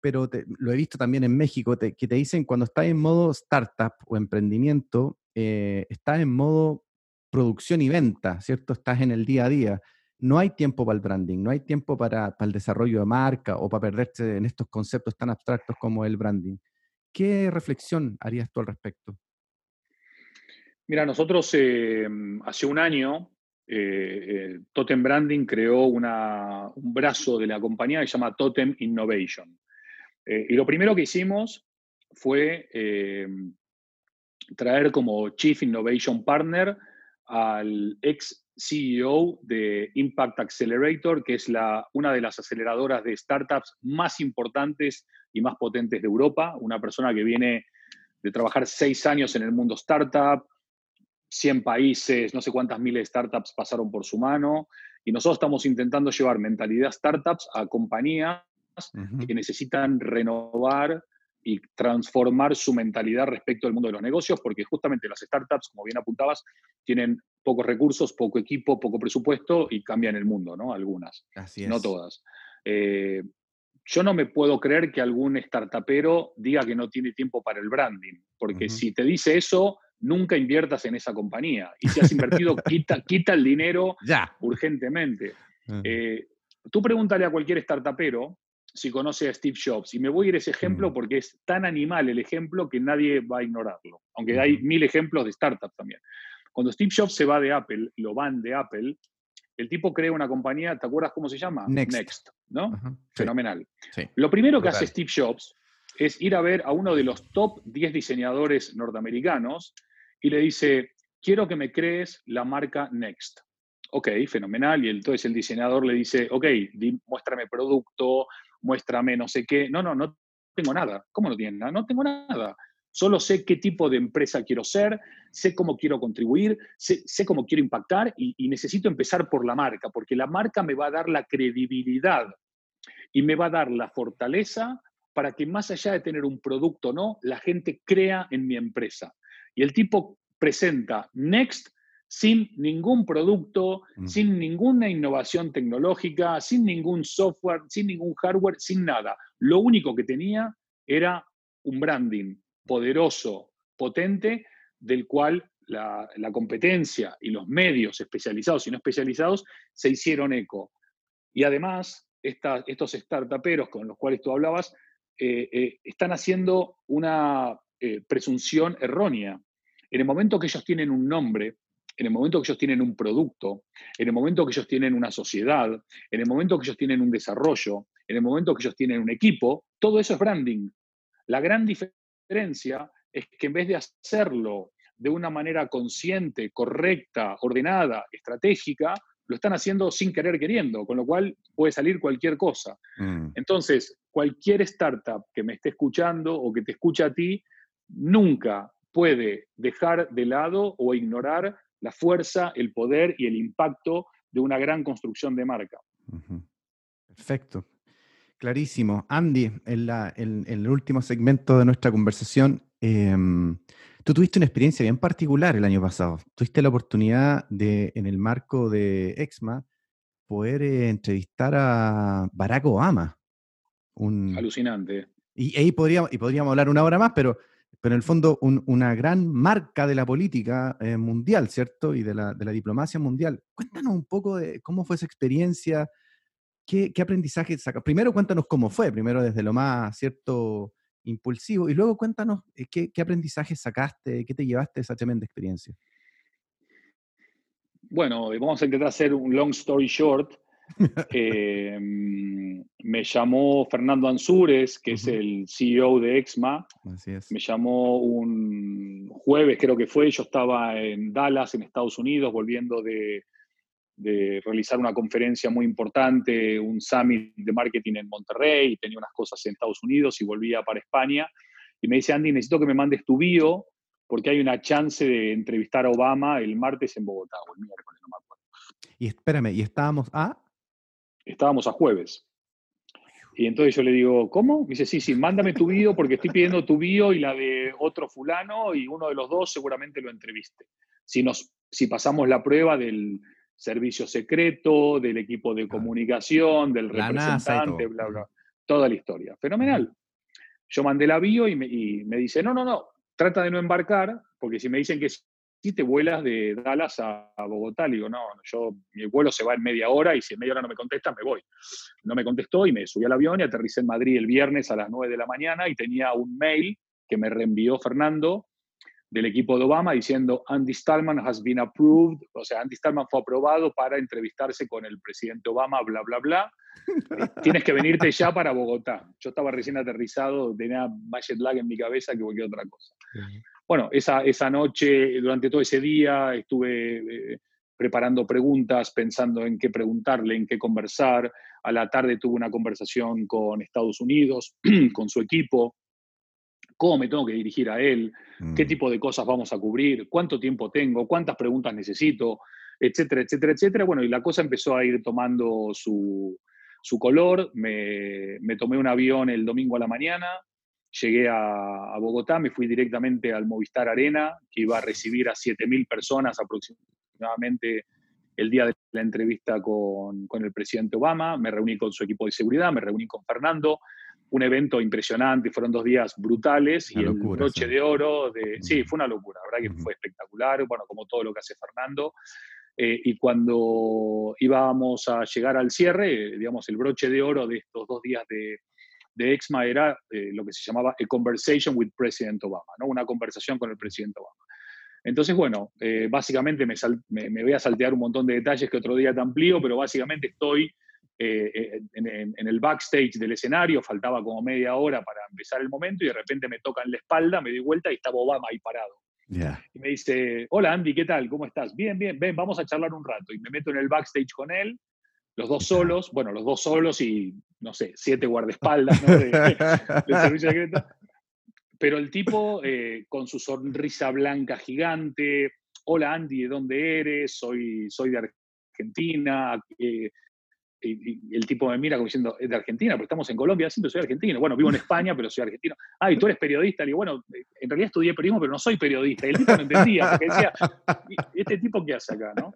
pero lo he visto también en México, que te dicen cuando estás en modo startup o emprendimiento, eh, estás en modo producción y venta, ¿cierto? Estás en el día a día. No hay tiempo para el branding, no hay tiempo para, para el desarrollo de marca o para perderse en estos conceptos tan abstractos como el branding. ¿Qué reflexión harías tú al respecto? Mira, nosotros em, hace un año, eh, eh, Totem Branding creó un brazo de la compañía que se llama Totem Innovation. Eh, y lo primero que hicimos fue traer como Chief Innovation Partner al ex CEO de Impact Accelerator, que es la, una de las aceleradoras de startups más importantes y más potentes de Europa, una persona que viene de trabajar seis años en el mundo startup, 100 países, no sé cuántas miles de startups pasaron por su mano, y nosotros estamos intentando llevar mentalidad startups a compañías que necesitan renovar y transformar su mentalidad respecto al mundo de los negocios, porque justamente las startups, como bien apuntabas, tienen pocos recursos, poco equipo, poco presupuesto y cambian el mundo, ¿no? Algunas, no todas. Eh, yo no me puedo creer que algún startupero diga que no tiene tiempo para el branding, porque si te dice eso, nunca inviertas en esa compañía. Y si has invertido, quita, quita el dinero ya. urgentemente. Eh, tú pregúntale a cualquier startupero si conoce a Steve Jobs, y me voy a ir a ese ejemplo porque es tan animal el ejemplo que nadie va a ignorarlo, aunque hay mil ejemplos de startups también. Cuando Steve Jobs se va de Apple, lo van de Apple, el tipo crea una compañía, ¿te acuerdas cómo se llama? Next. ¿no? Fenomenal. Lo primero que hace Steve Jobs es ir a ver a uno de los top 10 diseñadores norteamericanos y le dice, quiero que me crees la marca Next. Ok, fenomenal. Y entonces el diseñador le dice, ok, muéstrame producto, muéstrame no sé qué. No, no, no tengo nada. ¿Cómo no tiene nada? No tengo nada. Solo sé qué tipo de empresa quiero ser, sé cómo quiero contribuir, sé, cómo quiero impactar y, y, necesito empezar por la marca, porque la marca me va a dar la credibilidad y me va a dar la fortaleza para que más allá de tener un producto o no, la gente crea en mi empresa. Y el tipo presenta Next sin ningún producto, mm. sin ninguna innovación tecnológica, sin ningún software, sin ningún hardware, sin nada. Lo único que tenía era un branding poderoso, potente, del cual la, competencia y los medios especializados y no especializados se hicieron eco. Y además, estos startuperos con los cuales tú hablabas eh, eh, están haciendo una eh, presunción errónea. En el momento que ellos tienen un nombre, en el momento que ellos tienen un producto, en el momento que ellos tienen una sociedad, en el momento que ellos tienen un desarrollo, en el momento que ellos tienen un equipo, todo eso es branding. La gran diferencia es que en vez de hacerlo de una manera consciente, correcta, ordenada, estratégica, lo están haciendo sin querer queriendo, con lo cual puede salir cualquier cosa. Mm. Entonces, cualquier startup que me esté escuchando o que te escuche a ti, nunca puede dejar de lado o ignorar la fuerza, el poder y el impacto de una gran construcción de marca. Perfecto. Clarísimo. Andy, en, el último segmento de nuestra conversación, em, tú tuviste una experiencia bien particular el año pasado. Tuviste la oportunidad de, en el marco de EXMA, poder eh, entrevistar a Barack Obama. Alucinante. Y ahí podríamos, y podríamos hablar una hora más, pero pero en el fondo una gran marca de la política eh, mundial, ¿cierto? Y de la, diplomacia mundial. Cuéntanos un poco de cómo fue esa experiencia, qué, aprendizaje sacas. Primero cuéntanos cómo fue, primero desde lo más, ¿cierto? Impulsivo, y luego cuéntanos eh, qué, qué aprendizaje sacaste, qué te llevaste de esa tremenda experiencia. Bueno, vamos a intentar hacer un long story short. Eh, me llamó Fernando Ansúrez, que es el CEO de EXMA. Me llamó un jueves, creo que fue. Yo estaba en Dallas, en Estados Unidos, volviendo de, realizar una conferencia muy importante, un summit de marketing en Monterrey, tenía unas cosas en Estados Unidos y volvía para España. Y me dice, Andy, necesito que me mandes tu bio porque hay una chance de entrevistar a Obama el martes en Bogotá o el miércoles, no me acuerdo. Y espérame, ¿y estábamos a? Estábamos a jueves. Y entonces yo le digo, ¿cómo? Me dice, sí, sí, mándame tu bio porque estoy pidiendo tu bio y la de otro fulano y uno de los dos seguramente lo entreviste. Si, nos, si pasamos la prueba del servicio secreto, del equipo de comunicación, del representante, bla, bla, toda la historia. Fenomenal. Yo mandé la bio y me, y me dice, no, no, no, trata de no embarcar, porque si me dicen que si te vuelas de Dallas a, Bogotá. Le digo, no, yo, mi vuelo se va en media hora y si en media hora no me contesta, me voy. No me contestó y me subí al avión y aterricé en Madrid el viernes a las 9 de la mañana y tenía un mail que me reenvió Fernando del equipo de Obama diciendo Andy Stallman has been approved, o sea, Andy Stallman fue aprobado para entrevistarse con el presidente Obama, bla, bla, bla. Eh, tienes que venirte ya para Bogotá. Yo estaba recién aterrizado, tenía más jet lag en mi cabeza que cualquier otra cosa. Bueno, esa, esa noche, durante todo ese día, estuve eh, preparando preguntas, pensando en qué preguntarle, en qué conversar. A la tarde tuve una conversación con Estados Unidos, con su equipo, cómo me tengo que dirigir a él, qué mm. tipo de cosas vamos a cubrir, cuánto tiempo tengo, cuántas preguntas necesito, etcétera, etcétera, etcétera. Bueno, y la cosa empezó a ir tomando su, su color. Me, me, tomé un avión el domingo a la mañana, Llegué a, Bogotá, me fui directamente al Movistar Arena, que iba a recibir a 7.000 personas aproximadamente el día de la entrevista con, el presidente Obama. Me reuní con su equipo de seguridad, me reuní con Fernando. Un evento impresionante, fueron dos días brutales y el broche de oro de... Sí, fue una locura, la verdad que fue espectacular, bueno, como todo lo que hace Fernando. Eh, y cuando íbamos a llegar al cierre, digamos, el broche de oro de estos dos días de, de EXMA era eh, lo que se llamaba a conversation with President Obama, ¿no? una conversación con el presidente Obama. Entonces, bueno, eh, básicamente me, me, voy a saltear un montón de detalles que otro día te amplío, pero básicamente estoy eh, en, el backstage del escenario, faltaba como media hora para empezar el momento y de repente me tocan la espalda, me doy vuelta y estaba Obama ahí parado. Y me dice, hola Andy, ¿qué tal? ¿Cómo estás? Bien, bien, ven, vamos a charlar un rato. Y me meto en el backstage con él, los dos solos, bueno, los dos solos y, no sé, siete guardaespaldas ¿no? de, servicio secreto. Pero el tipo eh, con su sonrisa blanca gigante, hola Andy, ¿de dónde eres? Soy, soy de Argentina, eh, y, el tipo me mira como diciendo, es de Argentina, pero estamos en Colombia, sí, soy argentino. Bueno, vivo en España, pero soy argentino. Ah, y tú eres periodista. Le digo, bueno, en realidad estudié periodismo, pero no soy periodista. Y el tipo no entendía, porque decía, ¿este tipo qué hace acá, no?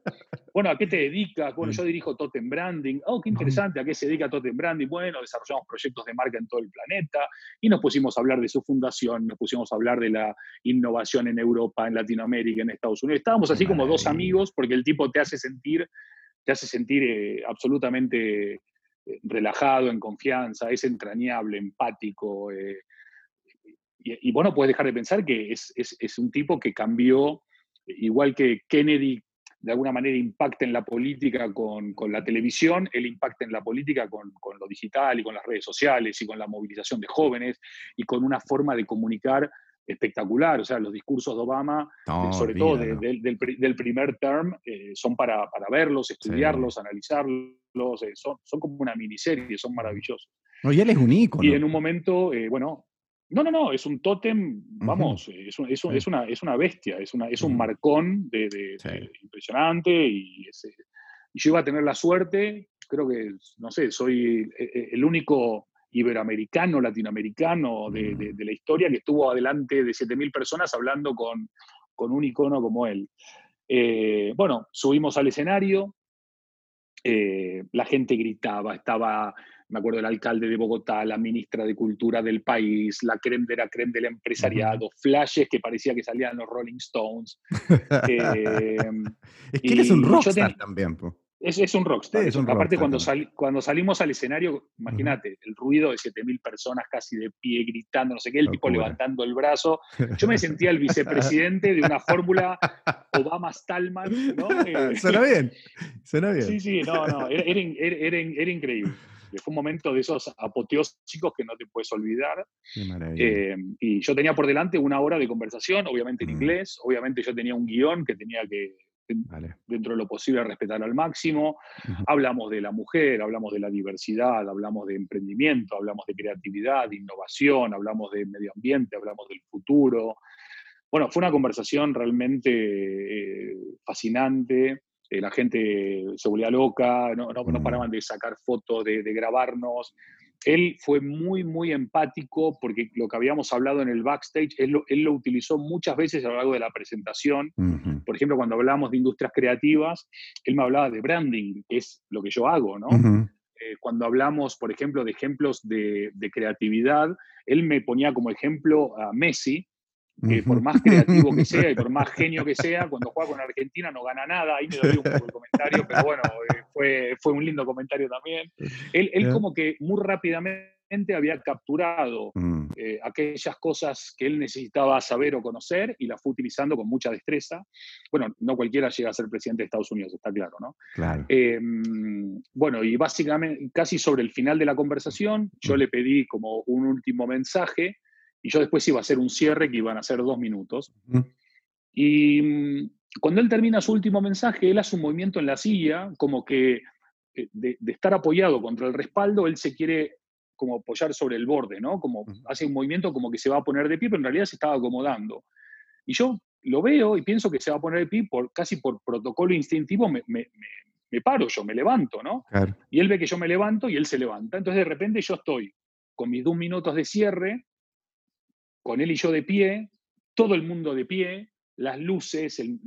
Bueno, ¿a qué te dedicas? Bueno, yo dirijo Totem Branding. Oh, qué interesante, ¿a qué se dedica Totem Branding? Bueno, desarrollamos proyectos de marca en todo el planeta y nos pusimos a hablar de su fundación, nos pusimos a hablar de la innovación en Europa, en Latinoamérica, en Estados Unidos. Estábamos así como dos amigos porque el tipo te hace sentir te hace sentir eh, absolutamente eh, relajado, en confianza, es entrañable, empático. Eh, y, bueno, puedes dejar de pensar que es, un tipo que cambió, igual que Kennedy de alguna manera impacta en la política con, la televisión, él impacta en la política con, con, lo digital y con las redes sociales y con la movilización de jóvenes y con una forma de comunicar espectacular. O sea, los discursos de Obama, eh, sobre todo del, primer term, eh, son para, verlos, estudiarlos, analizarlos. Eh, son, son como una miniserie, son maravillosos. No, y él es un ícono. Y en un momento, bueno, no, no, no, es un tótem, vamos, es, es, una, es una bestia, es, una, es un marcón de, impresionante y, y yo iba a tener la suerte, creo que, no sé, soy el único iberoamericano, latinoamericano de, de, la historia, que estuvo adelante de 7.000 personas hablando con, con, un icono como él. Eh, bueno, subimos al escenario, eh, la gente gritaba, estaba, me acuerdo, el alcalde de Bogotá, la ministra de Cultura del país, la creme de la creme del empresariado, flashes que parecía que salían los Rolling Stones. Eh, es que un rockstar también. Es, un rockstar. aparte, cuando, cuando salimos al escenario, imagínate, el ruido de 7.000 personas casi de pie gritando, no sé qué, el tipo levantando el brazo. Yo me sentía el vicepresidente de una fórmula Obama-Stallman. ¿no? Eh, suena bien, suena bien. Sí, sí, no, no, era, era, increíble. Fue un momento de esos apoteósicos que no te puedes olvidar. Eh, y yo tenía por delante una hora de conversación, obviamente en inglés, obviamente yo tenía un guion que tenía que dentro de lo posible respetar al máximo. Hablamos de la mujer, hablamos de la diversidad, hablamos de emprendimiento, hablamos de creatividad, de innovación, hablamos de medio ambiente, hablamos del futuro. Bueno, fue una conversación realmente eh, fascinante. Eh, la gente se volvía loca, no, no, paraban de sacar fotos, de, de grabarnos él fue muy, muy empático porque lo que habíamos hablado en el backstage, él lo, utilizó muchas veces a lo largo de la presentación. Por ejemplo, cuando hablamos de industrias creativas, él me hablaba de branding, que es lo que yo hago, ¿no? Eh, cuando hablamos, por ejemplo, de ejemplos de, creatividad, él me ponía como ejemplo a Messi, que por más creativo que sea y por más genio que sea, cuando juega con Argentina no gana nada. Ahí me dolió un poco el comentario, pero bueno, eh, fue, fue un lindo comentario también. Él, él como que muy rápidamente había capturado mm. eh, aquellas cosas que él necesitaba saber o conocer y las fue utilizando con mucha destreza. Bueno, no cualquiera llega a ser presidente de Estados Unidos, está claro, ¿no? Claro. Em, bueno, y básicamente, casi sobre el final de la conversación, yo mm. le pedí como un último mensaje y yo después iba a hacer un cierre que iban a ser dos minutos. Y mm, cuando él termina su último mensaje, él hace un movimiento en la silla, como que eh, de, estar apoyado contra el respaldo, él se quiere como apoyar sobre el borde, ¿no? Como hace un movimiento como que se va a poner de pie, pero en realidad se estaba acomodando. Y yo lo veo y pienso que se va a poner de pie, por, casi por protocolo instintivo, me, me, me, paro yo, me levanto, ¿no? Y él ve que yo me levanto y él se levanta. Entonces de repente yo estoy con mis dos minutos de cierre, con él y yo de pie, todo el mundo de pie, las luces, el,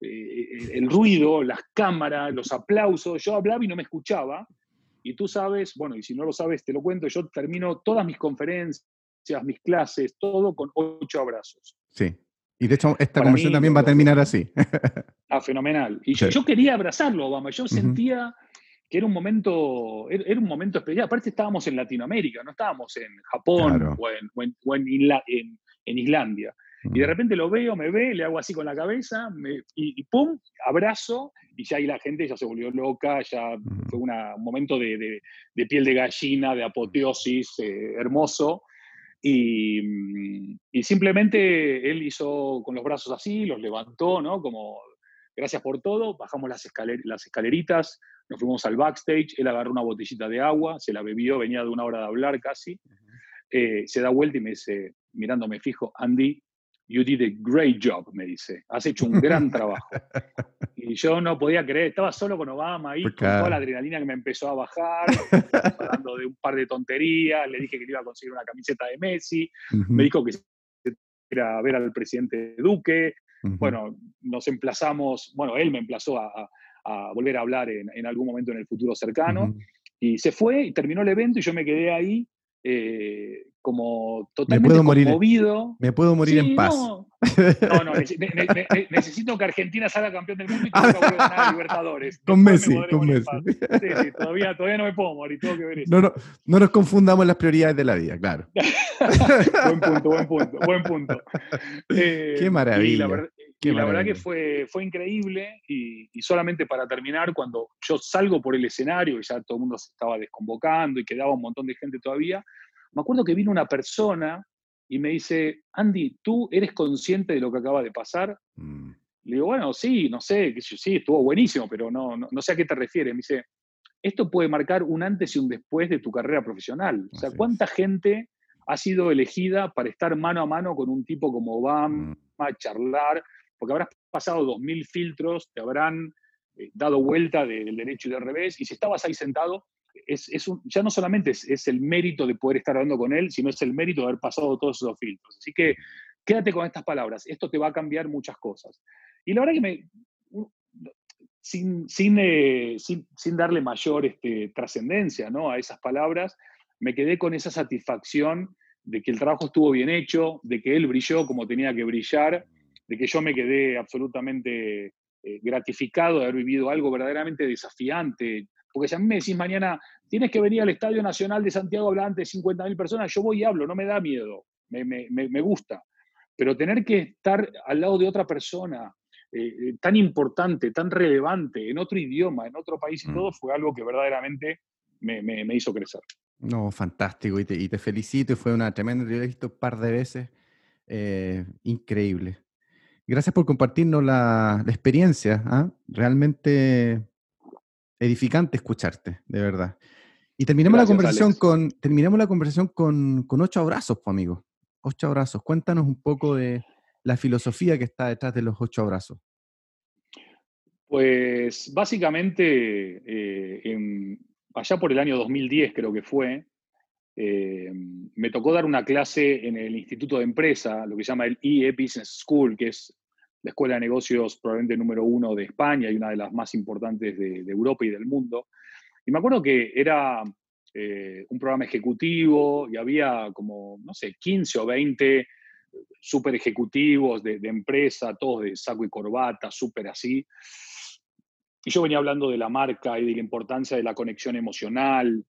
eh, ruido, las cámaras, los aplausos. Yo hablaba y no me escuchaba. Y tú sabes, bueno, y si no lo sabes, te lo cuento, yo termino todas mis conferencias, mis clases, todo con ocho abrazos. Sí. Y de hecho, esta conversación también va a terminar así. Ah, fenomenal. Y yo, quería abrazarlo, Obama. Yo sentía que era un momento, era un momento especial. Aparte estábamos en Latinoamérica, no estábamos en Japón o, en, Islandia. Y de Mm. repente lo veo, me ve, le hago así con la cabeza, me- y, y pum, abrazo, y ya ahí la gente ya se volvió loca, ya Mm. fue una- un momento de, de- de piel de gallina, de apoteosis, eh, hermoso. Y, mm, y simplemente él hizo con los brazos así, los levantó, ¿no? Como gracias por todo, bajamos las, escaler- las escaleritas, nos fuimos al backstage, él agarró una botellita de agua, se la bebió, venía de una hora de hablar casi, eh, se da vuelta y me dice, mirándome fijo, Andy, you did a great job, me dice, has hecho un gran trabajo. Y yo no podía creer, estaba solo con Obama ahí, Pues con toda la adrenalina que me empezó a bajar, hablando de un par de tonterías, le dije que le iba a conseguir una camiseta de Messi, me dijo que era a ver al presidente Duque, ujú. bueno, nos emplazamos, bueno, él me emplazó a, a- a volver a hablar en, en algún momento en el futuro cercano, y se fue y terminó el evento y yo me quedé ahí eh, como totalmente puedo morir- conmovido. Me puedo morir Sí, en paz. No, no, no, nece- ne- ne- ne- necesito que Argentina salga campeón del mundo y que nunca vuelva a ganar a Libertadores. Con Después Messi, me con. Sí, sí, todavía, todavía no me puedo morir, tengo que ver eso. No, no, no nos confundamos las prioridades de la vida, claro. buen punto, buen punto, buen punto. Eh, Qué y maravilla, la, qué y la verdad que fue, fue increíble y, y solamente para terminar, cuando yo salgo por el escenario y ya todo el mundo se estaba desconvocando y quedaba un montón de gente todavía, me acuerdo que vino una persona y me dice, Andy, ¿tú eres consciente de lo que acaba de pasar? Mm, Le digo, bueno, sí, no sé, sí, estuvo buenísimo, pero no, no, no sé a qué te refieres. Me dice, esto puede marcar un antes y un después de tu carrera profesional. O sea, Así es. ¿cuánta gente ha sido elegida para estar mano a mano con un tipo como Obama, mm, charlar? Porque habrás pasado dos mil filtros, te habrán eh, dado vuelta del derecho y del revés, y si estabas ahí sentado, es, ya no solamente es, el mérito de poder estar hablando con él, sino es el mérito de haber pasado todos esos filtros. Así que quédate con estas palabras, esto te va a cambiar muchas cosas. Y la verdad que me, eh, sin darle mayor este, trascendencia ¿no? a esas palabras, me quedé con esa satisfacción de que el trabajo estuvo bien hecho, de que él brilló como tenía que brillar, de que yo me quedé absolutamente eh, gratificado de haber vivido algo verdaderamente desafiante. Porque si a mí me decís mañana, tienes que venir al Estadio Nacional de Santiago a hablar ante 50.000 personas, yo voy y hablo, no me da miedo, me, me, me, gusta. Pero tener que estar al lado de otra persona, eh, tan importante, tan relevante, en otro idioma, en otro país y Mm. todo, fue algo que verdaderamente me, me, me hizo crecer. No, fantástico. Y te, y te felicito. y Fue una tremenda entrevista he visto un par de veces. eh, increíble. Gracias por compartirnos la, la experiencia. ¿ah? Realmente edificante escucharte, de verdad. Y terminamos la conversación Alex. con terminamos la conversación con, con ocho abrazos, pues, amigo. Ocho abrazos. Cuéntanos un poco de la filosofía que está detrás de los ocho abrazos. Pues básicamente, eh, en- allá por el año 2010 creo que fue, eh, me tocó dar una clase en el Instituto de Empresa, lo que se llama el EE Business School, que es la escuela de negocios probablemente número uno de España y una de las más importantes de, de Europa y del mundo. Y me acuerdo que era eh, un programa ejecutivo y había como, no sé, 15 o 20 super ejecutivos de, de empresa, todos de saco y corbata, súper así. Y yo venía hablando de la marca y de la importancia de la conexión emocional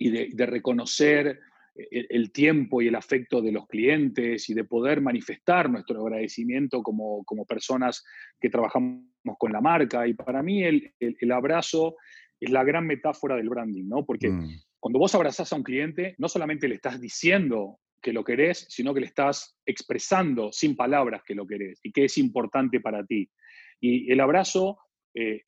y de, de reconocer el, el, tiempo y el afecto de los clientes y de poder manifestar nuestro agradecimiento como, como personas que trabajamos con la marca. Y para mí el, el, el abrazo es la gran metáfora del branding, ¿no? Porque mm. cuando vos abrazás a un cliente, no solamente le estás diciendo que lo querés, sino que le estás expresando sin palabras que lo querés y que es importante para ti. Y el abrazo, eh,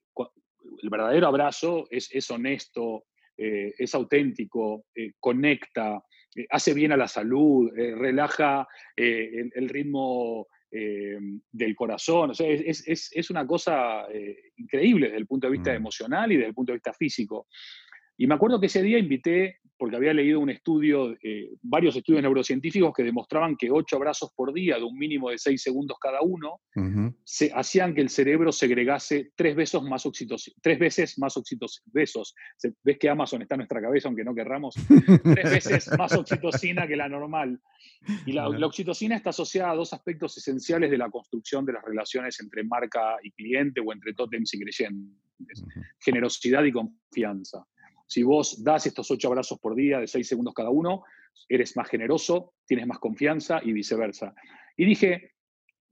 el verdadero abrazo es, es honesto, eh, es auténtico, eh, conecta, eh, hace bien a la salud, relaja el, el, ritmo del corazón. O sea, es, es, es una cosa increíble desde el punto de vista mm. emocional y desde el punto de vista físico. Y me acuerdo que ese día invité, porque había leído un estudio, eh, varios estudios neurocientíficos que demostraban que ocho abrazos por día, de un mínimo de seis segundos cada uno, uh -huh. se, hacían que el cerebro segregase tres, besos más oxitocina, tres veces más oxitocina. Besos. Ves que Amazon está en nuestra cabeza, aunque no querramos. tres veces más oxitocina que la normal. Y la, la, oxitocina está asociada a dos aspectos esenciales de la construcción de las relaciones entre marca y cliente o entre tótems y creyentes. Uh -huh. Generosidad y confianza. Si vos das estos ocho abrazos por día de seis segundos cada uno, eres más generoso, tienes más confianza y viceversa. Y dije,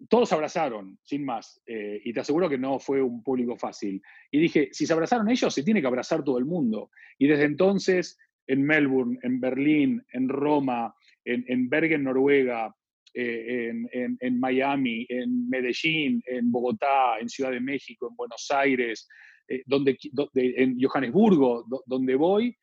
todos abrazaron, sin más, eh, y te aseguro que no fue un público fácil. Y dije, si se abrazaron ellos, se tiene que abrazar todo el mundo. Y desde entonces, en Melbourne, en Berlín, en Roma, en, Bergen, Noruega, eh, en, Miami, en Medellín, en Bogotá, en Ciudad de México, en Buenos Aires, eh, donde, en Johannesburgo, donde voy,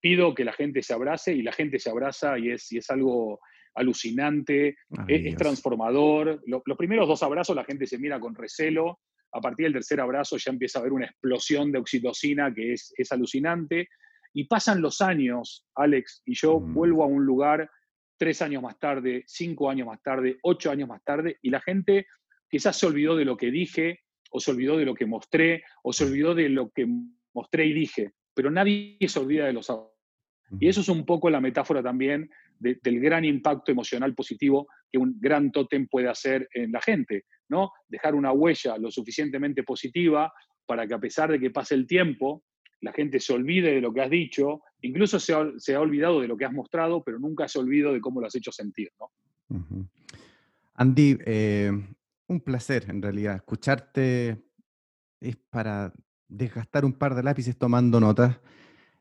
pido que la gente se abrace y la gente se abraza y es, y es algo alucinante, es, transformador. los primeros dos abrazos la gente se mira con recelo, a partir del tercer abrazo ya empieza a haber una explosión de oxitocina que es, es alucinante. Y pasan los años, Alex, y yo mm. vuelvo a un lugar tres años más tarde, cinco años más tarde, ocho años más tarde, y la gente quizás se olvidó de lo que dije, o se olvidó de lo que mostré, o se olvidó de lo que mostré y dije, pero nadie se olvida de los y eso es un poco la metáfora también del gran impacto emocional positivo que un gran tótem puede hacer en la gente, ¿no? Dejar una huella lo suficientemente positiva para que a pesar de que pase el tiempo, la gente se olvide de lo que has dicho, incluso se ha, olvidado de lo que has mostrado, pero nunca se olvidó de cómo lo has hecho sentir, ¿no? Andy, eh, un placer en realidad. Escucharte es para desgastar un par de lápices tomando notas.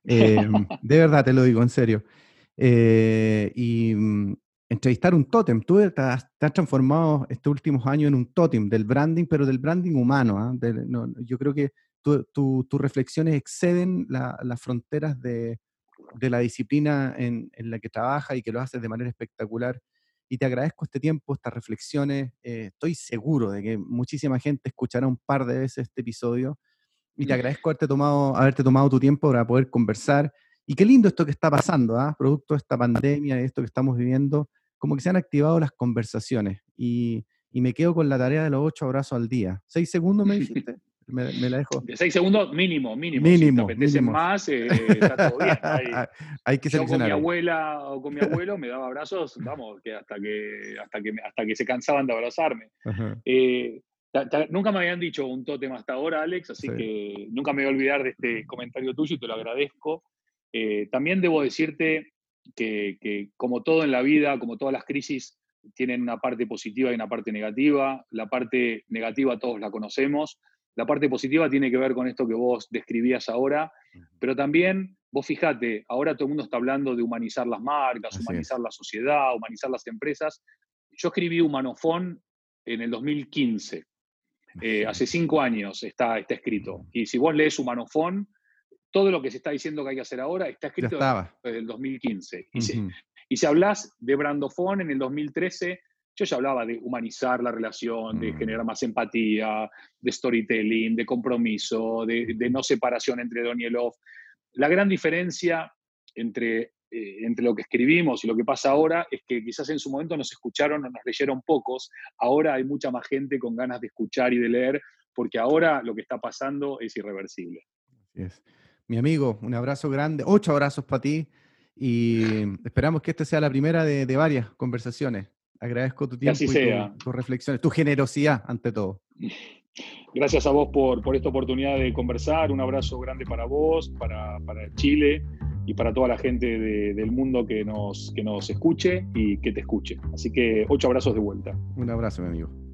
Em, de verdad te lo digo, en serio. Eh, y mm, entrevistar un tótem. Tú te has, transformado estos últimos años en un tótem del branding, pero del branding humano. ¿ah? yo creo que tus reflexiones exceden las fronteras de, la disciplina en, la que trabajas y que lo haces de manera espectacular. Y te agradezco este tiempo, estas reflexiones. Eh, estoy seguro de que muchísima gente escuchará un par de veces este episodio y te agradezco haberte tomado, haberte tomado tu tiempo para poder conversar. Y qué lindo esto que está pasando, ¿ah? producto de esta pandemia, de esto que estamos viviendo, como que se han activado las conversaciones. Y, y me quedo con la tarea de los ocho abrazos al día. ¿Seis segundos me dijiste? Me, la dejo. De seis segundos mínimo, mínimo. Mínimo. Si te más, eh, está todo bien. Hay, que Yo con mi abuela o con mi abuelo me daba abrazos, vamos, que hasta que, hasta que, hasta que se cansaban de abrazarme. Eh, nunca me habían dicho un tótem hasta ahora, Alex, así que nunca me voy a olvidar de este comentario tuyo y te lo agradezco. Eh, también debo decirte que, como todo en la vida, como todas las crisis, tienen una parte positiva y una parte negativa. La parte negativa todos la conocemos. La parte positiva tiene que ver con esto que vos describías ahora, pero también, vos fijate, ahora todo el mundo está hablando de humanizar las marcas, humanizar la sociedad, humanizar las empresas. Yo escribí Humanofón en el 2015. Eh, hace cinco años está, está escrito. Y si vos lees Humanofón, todo lo que se está diciendo que hay que hacer ahora está escrito desde el 2015. Y, si, y hablas de Brandofón en el 2013, yo ya hablaba de humanizar la relación, de mm. generar más empatía, de storytelling, de compromiso, de, no separación entre Don y el off. La gran diferencia entre eh, entre lo que escribimos y lo que pasa ahora es que quizás en su momento nos escucharon o nos leyeron pocos, ahora hay mucha más gente con ganas de escuchar y de leer, porque ahora lo que está pasando es irreversible. Mi amigo, un abrazo grande, ocho abrazos para ti y esperamos que esta sea la primera de, varias conversaciones. Agradezco tu tiempo y tus reflexiones, tu generosidad ante todo. Gracias a vos por, por, esta oportunidad de conversar. Un abrazo grande para vos, para, para Chile y para toda la gente del mundo que nos, que nos escuche y que te escuche. Así que ocho abrazos de vuelta. Un abrazo, mi amigo.